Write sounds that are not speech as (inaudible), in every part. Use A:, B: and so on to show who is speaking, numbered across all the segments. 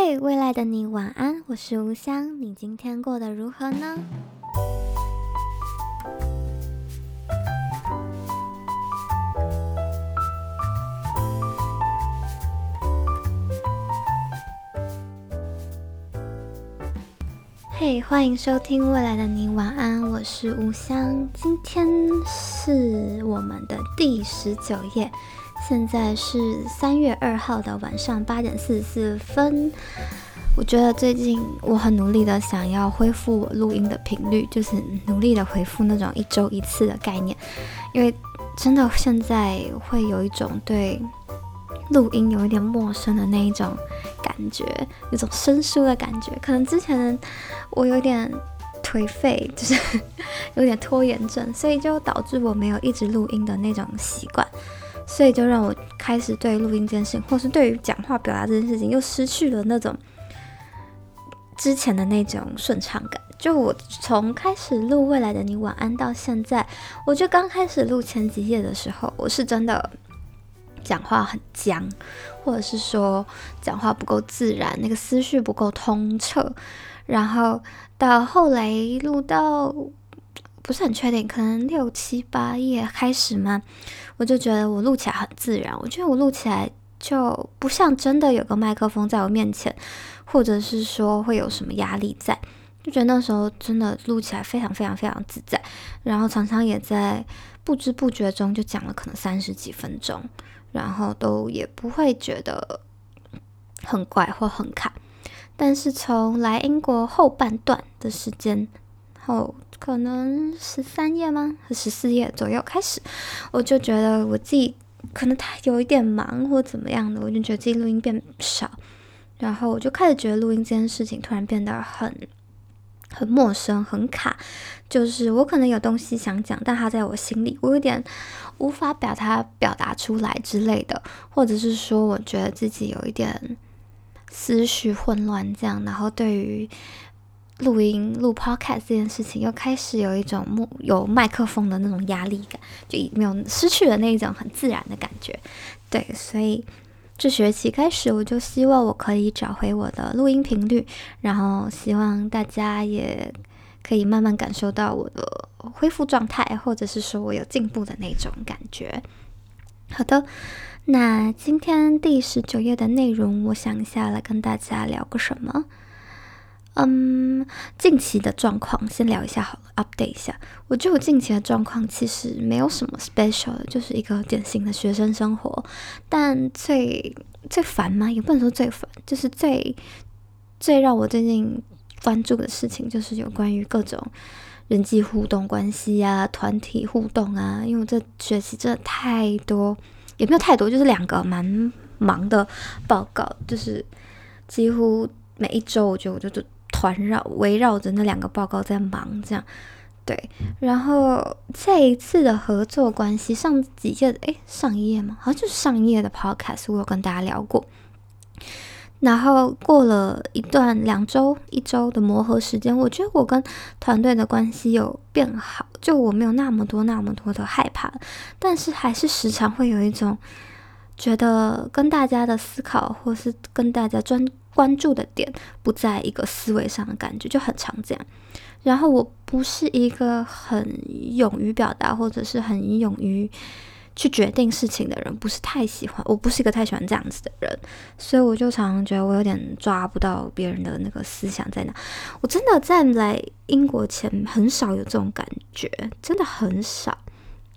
A: 嘿未来的你晚安，我是吴香，你今天过得如何呢？嘿欢迎收听未来的你晚安，我是吴香，今天是我们的第十九页。现在是三月二号的晚上八点四十四分。我觉得最近我很努力的想要恢复我录音的频率，就是努力的回复那种一周一次的概念，因为真的现在会有一种对录音有一点陌生的那一种感觉，有种生疏的感觉。可能之前我有点颓废，就是有点拖延症，所以就导致我没有一直录音的那种习惯。所以就让我开始对录音这件事情，或是对于讲话表达这件事情，又失去了那种之前的那种顺畅感。就我从开始录《未来的你晚安》到现在，我就刚开始录前几页的时候，我是真的讲话很僵，或者是说讲话不够自然，那个思绪不够通彻。然后到后来录到。不是很确定，可能六七八页开始嘛，我就觉得我录起来很自然。我觉得我录起来就不像真的有个麦克风在我面前，或者是说会有什么压力在，就觉得那时候真的录起来非常非常非常自在。然后常常也在不知不觉中就讲了可能三十几分钟，然后都也不会觉得很怪或很卡。但是从来英国后半段的时间后。可能十三页吗？和十四页左右开始，我就觉得我自己可能他有一点忙或怎么样的，我就觉得自己录音变少，然后我就开始觉得录音这件事情突然变得很很陌生、很卡。就是我可能有东西想讲，但它在我心里，我有点无法表达表达出来之类的，或者是说我觉得自己有一点思绪混乱这样，然后对于。录音录 podcast 这件事情又开始有一种有麦克风的那种压力感，就没有失去了那一种很自然的感觉。对，所以这学期开始，我就希望我可以找回我的录音频率，然后希望大家也可以慢慢感受到我的恢复状态，或者是说我有进步的那种感觉。好的，那今天第十九页的内容，我想一下来跟大家聊个什么。嗯，近期的状况先聊一下好了，update 一下。我觉得我近期的状况其实没有什么 special 的，就是一个典型的学生生活。但最最烦吗？也不能说最烦，就是最最让我最近关注的事情，就是有关于各种人际互动关系啊、团体互动啊。因为我这学期真的太多，也没有太多，就是两个蛮忙的报告，就是几乎每一周，我觉得我就就。环绕围绕着那两个报告在忙，这样对。然后这一次的合作关系，上几页的诶，上一页吗？好像就是上一页的 podcast，我有跟大家聊过。然后过了一段两周、一周的磨合时间，我觉得我跟团队的关系有变好，就我没有那么多、那么多的害怕，但是还是时常会有一种觉得跟大家的思考，或是跟大家专。关注的点不在一个思维上的感觉就很常这样，然后我不是一个很勇于表达或者是很勇于去决定事情的人，不是太喜欢，我不是一个太喜欢这样子的人，所以我就常常觉得我有点抓不到别人的那个思想在哪。我真的在来英国前很少有这种感觉，真的很少。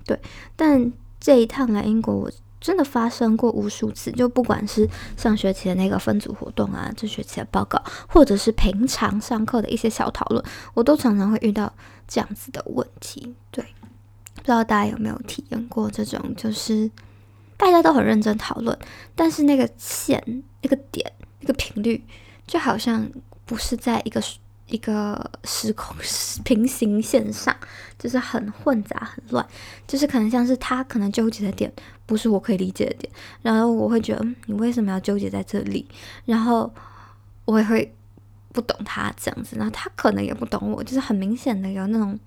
A: 对，但这一趟来英国我。真的发生过无数次，就不管是上学期的那个分组活动啊，这学期的报告，或者是平常上课的一些小讨论，我都常常会遇到这样子的问题。对，不知道大家有没有体验过这种，就是大家都很认真讨论，但是那个线、那个点、那个频率，就好像不是在一个。一个时空平行线上，就是很混杂、很乱，就是可能像是他可能纠结的点，不是我可以理解的点，然后我会觉得嗯你为什么要纠结在这里？然后我也会不懂他这样子，然后他可能也不懂我，就是很明显的有那种，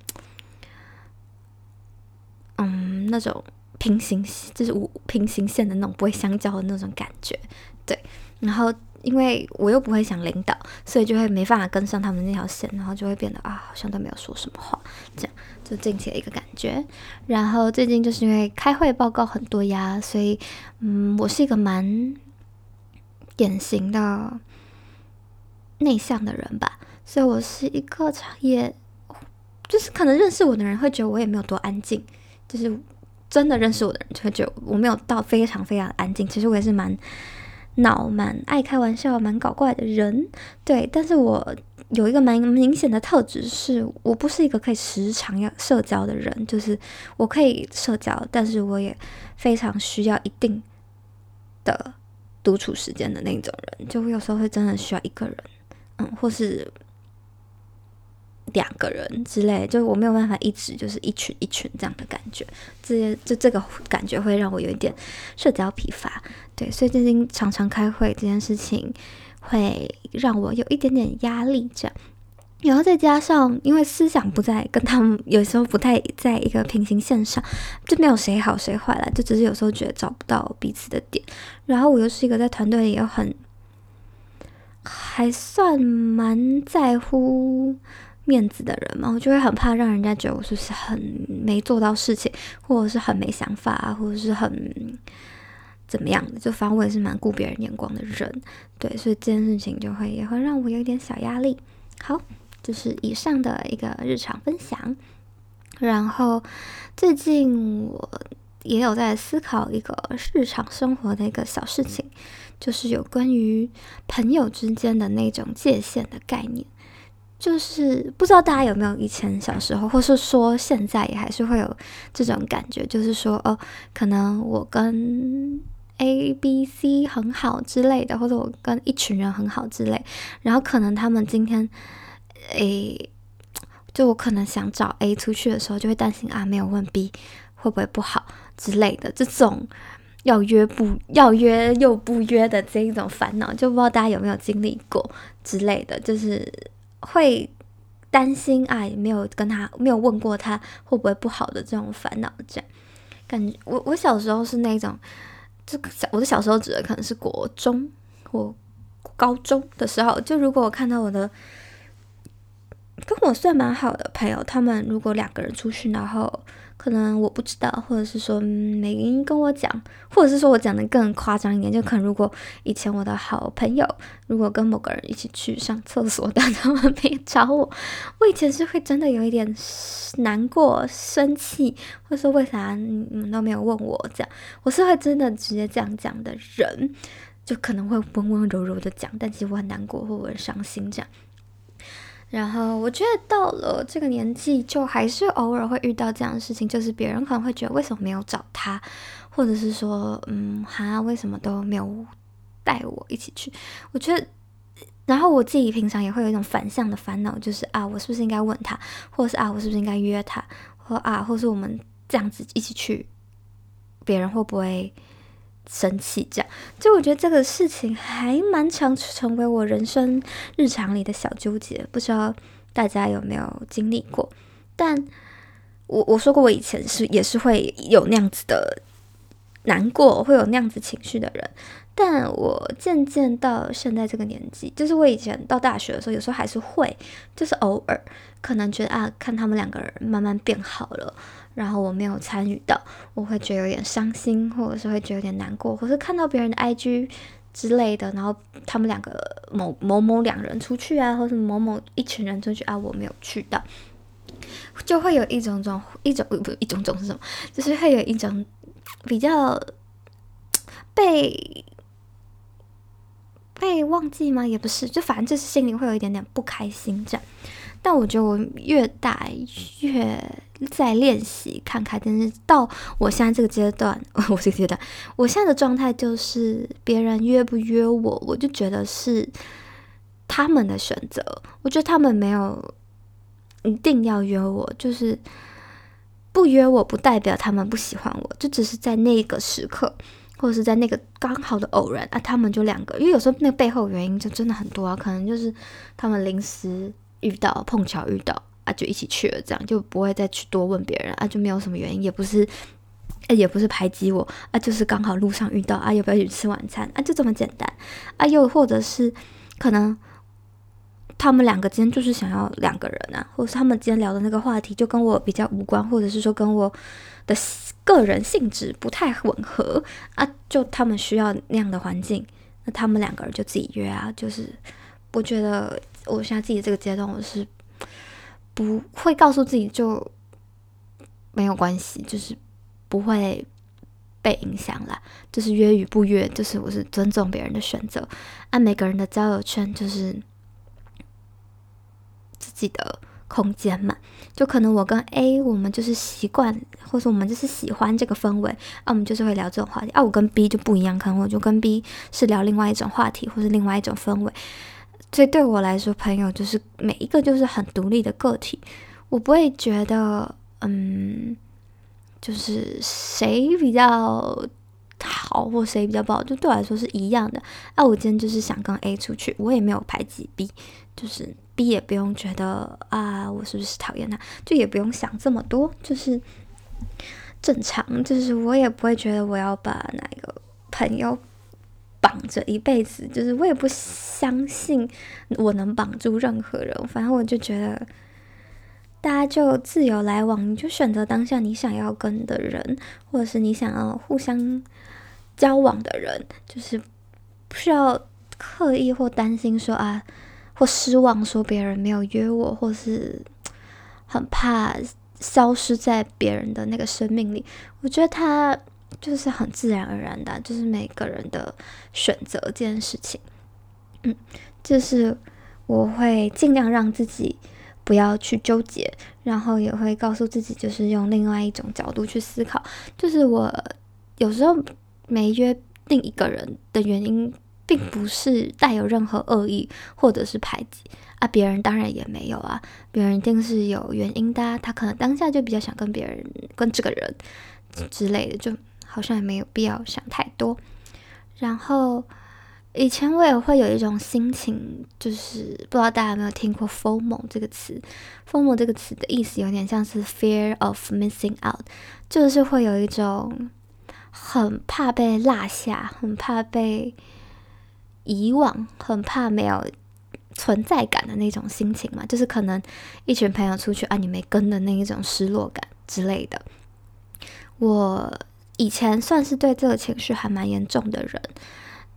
A: 嗯，那种平行，就是无平行线的那种不会相交的那种感觉，对，然后。因为我又不会想领导，所以就会没办法跟上他们那条线，然后就会变得啊，好像都没有说什么话，这样就近期的一个感觉。然后最近就是因为开会报告很多呀，所以嗯，我是一个蛮典型的内向的人吧，所以我是一个也，就是可能认识我的人会觉得我也没有多安静，就是真的认识我的人就会觉得我没有到非常非常安静。其实我也是蛮。脑蛮爱开玩笑、蛮搞怪的人，对，但是我有一个蛮明显的特质，是我不是一个可以时常要社交的人，就是我可以社交，但是我也非常需要一定的独处时间的那种人，就会有时候会真的需要一个人，嗯，或是。两个人之类，就我没有办法一直就是一群一群这样的感觉，这些就这个感觉会让我有一点社交疲乏，对，所以最近常常开会这件事情会让我有一点点压力，这样，然后再加上因为思想不在跟他们有时候不太在一个平行线上，就没有谁好谁坏了，就只是有时候觉得找不到彼此的点，然后我又是一个在团队里又很还算蛮在乎。面子的人嘛，我就会很怕让人家觉得我是不是很没做到事情，或者是很没想法，或者是很怎么样的。就反正我也是蛮顾别人眼光的人，对，所以这件事情就会也会让我有一点小压力。好，就是以上的一个日常分享。然后最近我也有在思考一个日常生活的一个小事情，就是有关于朋友之间的那种界限的概念。就是不知道大家有没有以前小时候，或是说现在也还是会有这种感觉，就是说哦，可能我跟 A、B、C 很好之类的，或者我跟一群人很好之类，然后可能他们今天 A，就我可能想找 A 出去的时候，就会担心啊，没有问 B 会不会不好之类的，这种要约不要约又不约的这一种烦恼，就不知道大家有没有经历过之类的，就是。会担心啊，没有跟他没有问过他会不会不好的这种烦恼，这样。感觉我我小时候是那种，就小我的小时候指的可能是国中或高中的时候，就如果我看到我的跟我算蛮好的朋友，他们如果两个人出去，然后。可能我不知道，或者是说没跟我讲，或者是说我讲的更夸张一点，就可能如果以前我的好朋友如果跟某个人一起去上厕所，但他们没找我，我以前是会真的有一点难过、生气，或者说为啥你们都没有问我这样，我是会真的直接这样讲的人，就可能会温温柔柔的讲，但其实我很难过或我很伤心这样。然后我觉得到了这个年纪，就还是偶尔会遇到这样的事情，就是别人可能会觉得为什么没有找他，或者是说，嗯，哈，为什么都没有带我一起去？我觉得，然后我自己平常也会有一种反向的烦恼，就是啊，我是不是应该问他，或者是啊，我是不是应该约他，或啊，或是我们这样子一起去，别人会不会？生气，这样就我觉得这个事情还蛮常成为我人生日常里的小纠结，不知道大家有没有经历过？但我我说过，我以前是也是会有那样子的难过，会有那样子情绪的人。但我渐渐到现在这个年纪，就是我以前到大学的时候，有时候还是会，就是偶尔可能觉得啊，看他们两个人慢慢变好了。然后我没有参与到，我会觉得有点伤心，或者是会觉得有点难过，或是看到别人的 IG 之类的，然后他们两个某某某两人出去啊，或是某某一群人出去啊，我没有去到，就会有一种种一种不一种种是什么？就是会有一种比较被被忘记吗？也不是，就反正就是心里会有一点点不开心这样。但我觉得我越大越在练习看开，但是到我现在这个阶段，我这个阶段，我现在的状态就是别人约不约我，我就觉得是他们的选择。我觉得他们没有一定要约我，就是不约我不代表他们不喜欢我，就只是在那个时刻，或者是在那个刚好的偶然啊，他们就两个，因为有时候那个背后原因就真的很多啊，可能就是他们临时。遇到碰巧遇到啊，就一起去了，这样就不会再去多问别人啊，就没有什么原因，也不是，也不是排挤我啊，就是刚好路上遇到啊，要不要去吃晚餐啊？就这么简单啊。又或者是可能他们两个今天就是想要两个人啊，或者是他们今天聊的那个话题就跟我比较无关，或者是说跟我的个人性质不太吻合啊，就他们需要那样的环境，那他们两个人就自己约啊。就是我觉得我现在自己这个阶段，我是不会告诉自己就没有关系，就是。不会被影响啦，就是约与不约，就是我是尊重别人的选择。按每个人的交友圈就是自己的空间嘛，就可能我跟 A 我们就是习惯，或者说我们就是喜欢这个氛围，啊，我们就是会聊这种话题。啊，我跟 B 就不一样，可能我就跟 B 是聊另外一种话题，或是另外一种氛围。所以对我来说，朋友就是每一个就是很独立的个体，我不会觉得嗯。就是谁比较好，或谁比较不好，就对我来说是一样的。啊，我今天就是想跟 A 出去，我也没有排挤 B，就是 B 也不用觉得啊，我是不是讨厌他，就也不用想这么多，就是正常。就是我也不会觉得我要把哪个朋友绑着一辈子，就是我也不相信我能绑住任何人。反正我就觉得。大家就自由来往，你就选择当下你想要跟的人，或者是你想要互相交往的人，就是不需要刻意或担心说啊，或失望说别人没有约我，或是很怕消失在别人的那个生命里。我觉得他就是很自然而然的，就是每个人的选择这件事情。嗯，就是我会尽量让自己。不要去纠结，然后也会告诉自己，就是用另外一种角度去思考。就是我有时候没约另一个人的原因，并不是带有任何恶意或者是排挤啊，别人当然也没有啊，别人一定是有原因的，他可能当下就比较想跟别人跟这个人之类的，就好像也没有必要想太多。然后。以前我也会有一种心情，就是不知道大家有没有听过 “FOMO” 这个词。“FOMO” 这个词的意思有点像是 “fear of missing out”，就是会有一种很怕被落下、很怕被遗忘、很怕没有存在感的那种心情嘛。就是可能一群朋友出去啊，你没跟的那一种失落感之类的。我以前算是对这个情绪还蛮严重的人。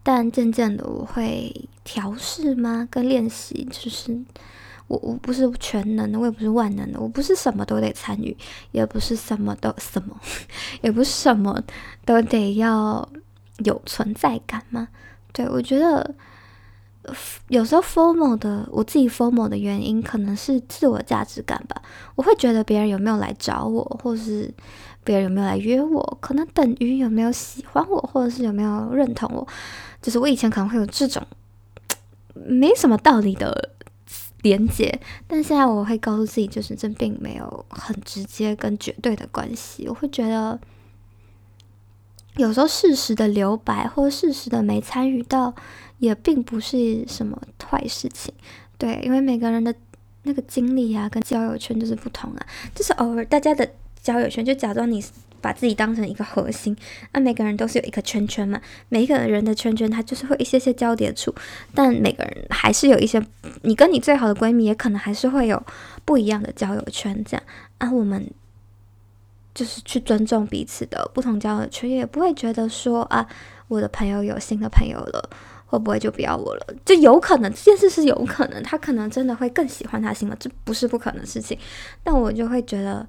A: 但渐渐的，我会调试吗？跟练习，就是我我不是全能的，我也不是万能的，我不是什么都得参与，也不是什么都什么，(laughs) 也不是什么都得要有存在感吗？对，我觉得有时候 formal 的，我自己 formal 的原因，可能是自我价值感吧。我会觉得别人有没有来找我，或是别人有没有来约我，可能等于有没有喜欢我，或者是有没有认同我。就是我以前可能会有这种没什么道理的连接，但现在我会告诉自己，就是这并没有很直接跟绝对的关系。我会觉得有时候适时的留白或适时的没参与到，也并不是什么坏事情。对，因为每个人的那个经历啊，跟交友圈就是不同啊，就是偶尔大家的交友圈就假装你。把自己当成一个核心，那每个人都是有一个圈圈嘛，每一个人的圈圈它就是会一些些交叠处，但每个人还是有一些，你跟你最好的闺蜜也可能还是会有不一样的交友圈，这样啊，我们就是去尊重彼此的不同交友圈，也不会觉得说啊，我的朋友有新的朋友了，会不会就不要我了？就有可能这件事是有可能，他可能真的会更喜欢他新的，这不是不可能的事情，但我就会觉得。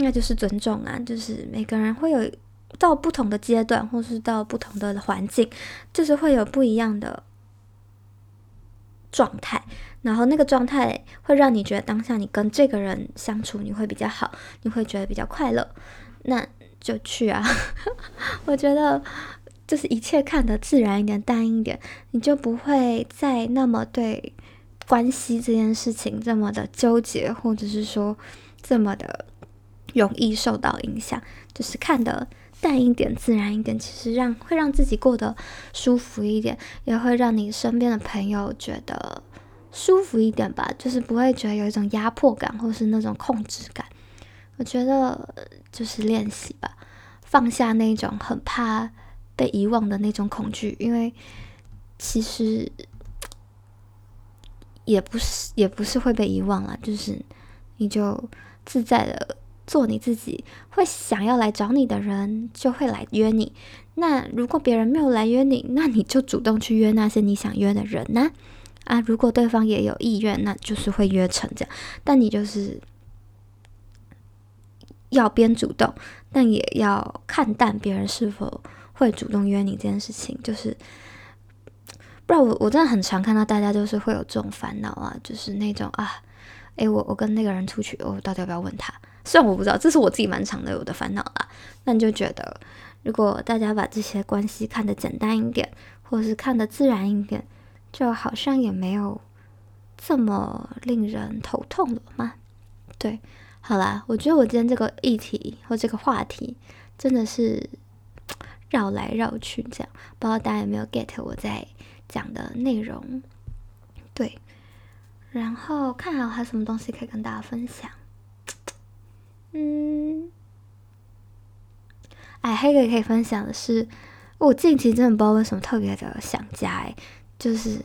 A: 那就是尊重啊，就是每个人会有到不同的阶段，或是到不同的环境，就是会有不一样的状态。然后那个状态会让你觉得当下你跟这个人相处你会比较好，你会觉得比较快乐，那就去啊。(laughs) 我觉得就是一切看得自然一点、淡一点，你就不会再那么对关系这件事情这么的纠结，或者是说这么的。容易受到影响，就是看的淡一点、自然一点，其实让会让自己过得舒服一点，也会让你身边的朋友觉得舒服一点吧，就是不会觉得有一种压迫感或是那种控制感。我觉得就是练习吧，放下那种很怕被遗忘的那种恐惧，因为其实也不是也不是会被遗忘了，就是你就自在的做你自己，会想要来找你的人就会来约你。那如果别人没有来约你，那你就主动去约那些你想约的人呢？啊，如果对方也有意愿，那就是会约成这样。但你就是要边主动，但也要看淡别人是否会主动约你这件事情。就是，不然我我真的很常看到大家就是会有这种烦恼啊，就是那种啊，诶，我我跟那个人出去，我到底要不要问他？虽然我不知道，这是我自己蛮常的有的烦恼啦。那你就觉得。如果大家把这些关系看得简单一点，或是看得自然一点，就好像也没有这么令人头痛了嘛。对，好啦，我觉得我今天这个议题或这个话题真的是 (tsk) 绕来绕去，这样不知道大家有没有 get 我在讲的内容？对，然后看还有还有什么东西可以跟大家分享？嗯。哎，还有一个可以分享的是，我近期真的不知道为什么特别的想家，哎，就是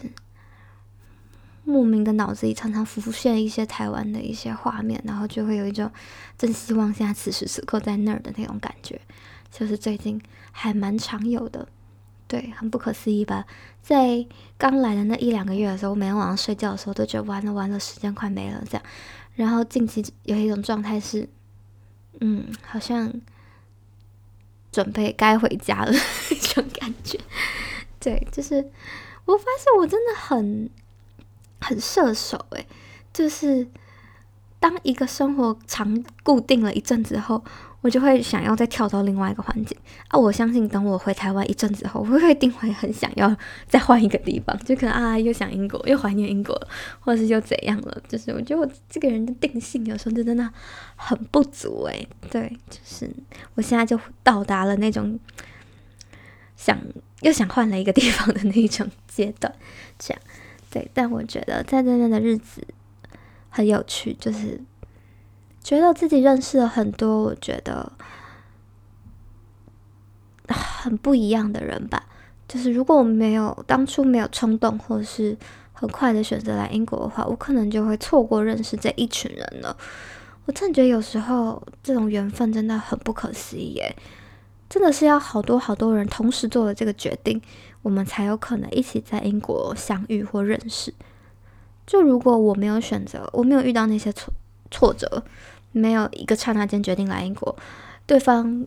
A: 莫名的脑子里常常浮现一些台湾的一些画面，然后就会有一种真希望现在此时此刻在那儿的那种感觉，就是最近还蛮常有的，对，很不可思议吧？在刚来的那一两个月的时候，我每天晚上睡觉的时候都觉得完了完了，时间快没了这样，然后近期有一种状态是，嗯，好像。准备该回家了 (laughs) 这种感觉，对，就是我发现我真的很很射手诶，就是当一个生活长固定了一阵子后。我就会想要再跳到另外一个环境啊！我相信等我回台湾一阵子后，我会一定会很想要 (laughs) 再换一个地方，就可能啊又想英国，又怀念英国了，或者是又怎样了？就是我觉得我这个人的定性有时候就真的很不足诶。对，就是我现在就到达了那种想又想换了一个地方的那种阶段，这样对。但我觉得在这边的日子很有趣，就是。觉得自己认识了很多，我觉得很不一样的人吧。就是如果我没有当初没有冲动，或者是很快的选择来英国的话，我可能就会错过认识这一群人了。我真的觉得有时候这种缘分真的很不可思议耶，真的是要好多好多人同时做了这个决定，我们才有可能一起在英国相遇或认识。就如果我没有选择，我没有遇到那些挫挫折。没有一个刹那间决定来英国，对方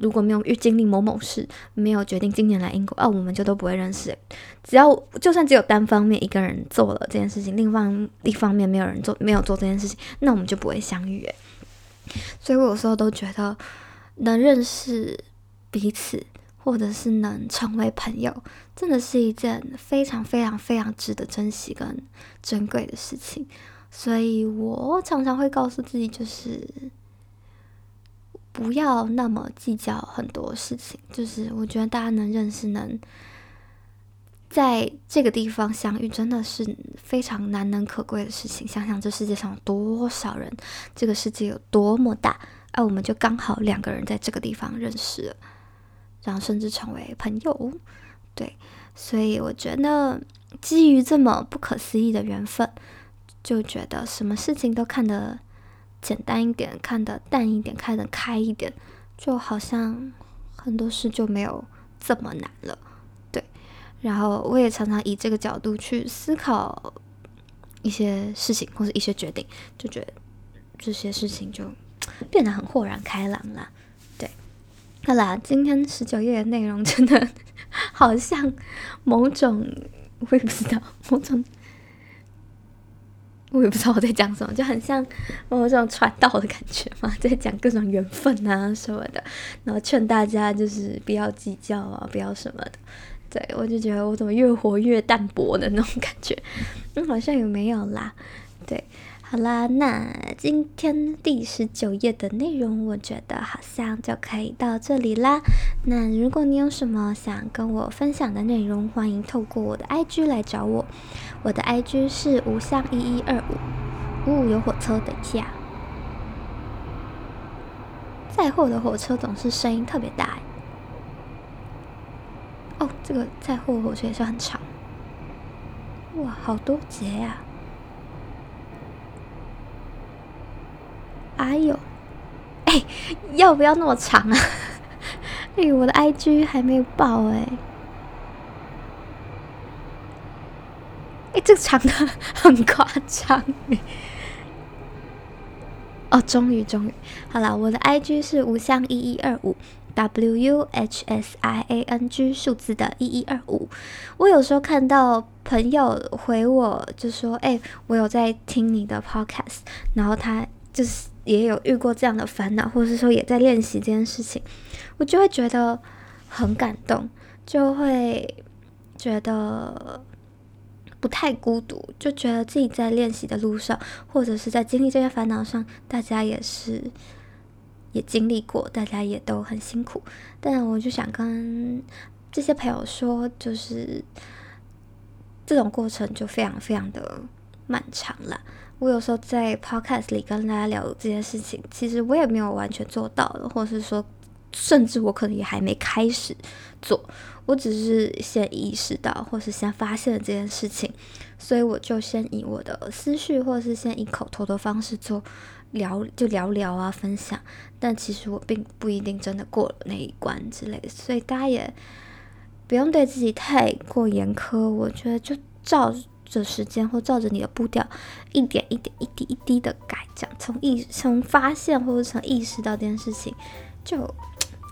A: 如果没有遇经历某某事，没有决定今年来英国，啊，我们就都不会认识。只要就算只有单方面一个人做了这件事情，另外一方面没有人做，没有做这件事情，那我们就不会相遇。所以我有时候都觉得，能认识彼此，或者是能成为朋友，真的是一件非常非常非常值得珍惜跟珍贵的事情。所以我常常会告诉自己，就是不要那么计较很多事情。就是我觉得大家能认识，能在这个地方相遇，真的是非常难能可贵的事情。想想这世界上有多少人，这个世界有多么大，而我们就刚好两个人在这个地方认识了，然后甚至成为朋友。对，所以我觉得基于这么不可思议的缘分。就觉得什么事情都看得简单一点，看得淡一点，看得开一点，就好像很多事就没有这么难了，对。然后我也常常以这个角度去思考一些事情或者一些决定，就觉得这些事情就变得很豁然开朗了，对。好啦，今天十九页的内容真的 (laughs) 好像某种，我也不知道某种。我也不知道我在讲什么，就很像我有这种传道的感觉嘛，在讲各种缘分啊什么的，然后劝大家就是不要计较啊，不要什么的。对，我就觉得我怎么越活越淡薄的那种感觉，嗯，好像也没有啦。对，好啦，那今天第十九页的内容，我觉得好像就可以到这里啦。那如果你有什么想跟我分享的内容，欢迎透过我的 IG 来找我。我的 IG 是无相一一二五，五五有火车，等一下。载货的火车总是声音特别大。哦，这个载货火车也是很长。哇，好多节呀！哎呦，哎，要不要那么长啊？(laughs) 哎，我的 IG 还没有爆哎。哎，这个长的很夸张哎。哦，终于终于，好了，我的 IG 是无相一一二五。W U H S I A N G 数字的一一二五，我有时候看到朋友回我，就说：“哎、我有在听你的 podcast，然后他就是也有遇过这样的烦恼，或者是说也在练习这件事情，我就会觉得很感动，就会觉得不太孤独，就觉得自己在练习的路上，或者是在经历这些烦恼上，大家也是。”也经历过，大家也都很辛苦，但我就想跟这些朋友说，就是这种过程就非常非常的漫长了。我有时候在 podcast 里跟大家聊这件事情，其实我也没有完全做到的，或是说，甚至我可能也还没开始做，我只是先意识到，或是先发现了这件事情，所以我就先以我的思绪，或是先以口头的方式做。聊就聊聊啊，分享，但其实我并不一定真的过了那一关之类的，所以大家也不用对自己太过严苛。我觉得就照着时间或照着你的步调，一点一点、一滴一滴的改，这样从意从发现或者从意识到这件事情，就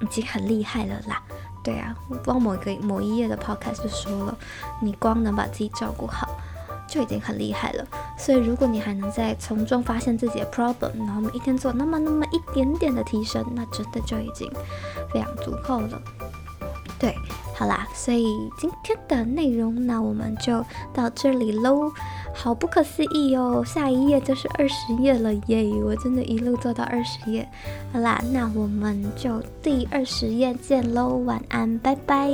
A: 已经很厉害了啦。对啊，光某一个某一页的 podcast 就说了，你光能把自己照顾好。就已经很厉害了，所以如果你还能在从中发现自己的 problem，然后每一天做那么那么一点点的提升，那真的就已经非常足够了。对，好啦，所以今天的内容那我们就到这里喽。好不可思议哦，下一页就是二十页了耶！我真的一路做到二十页。好啦，那我们就第二十页见喽，晚安，拜拜。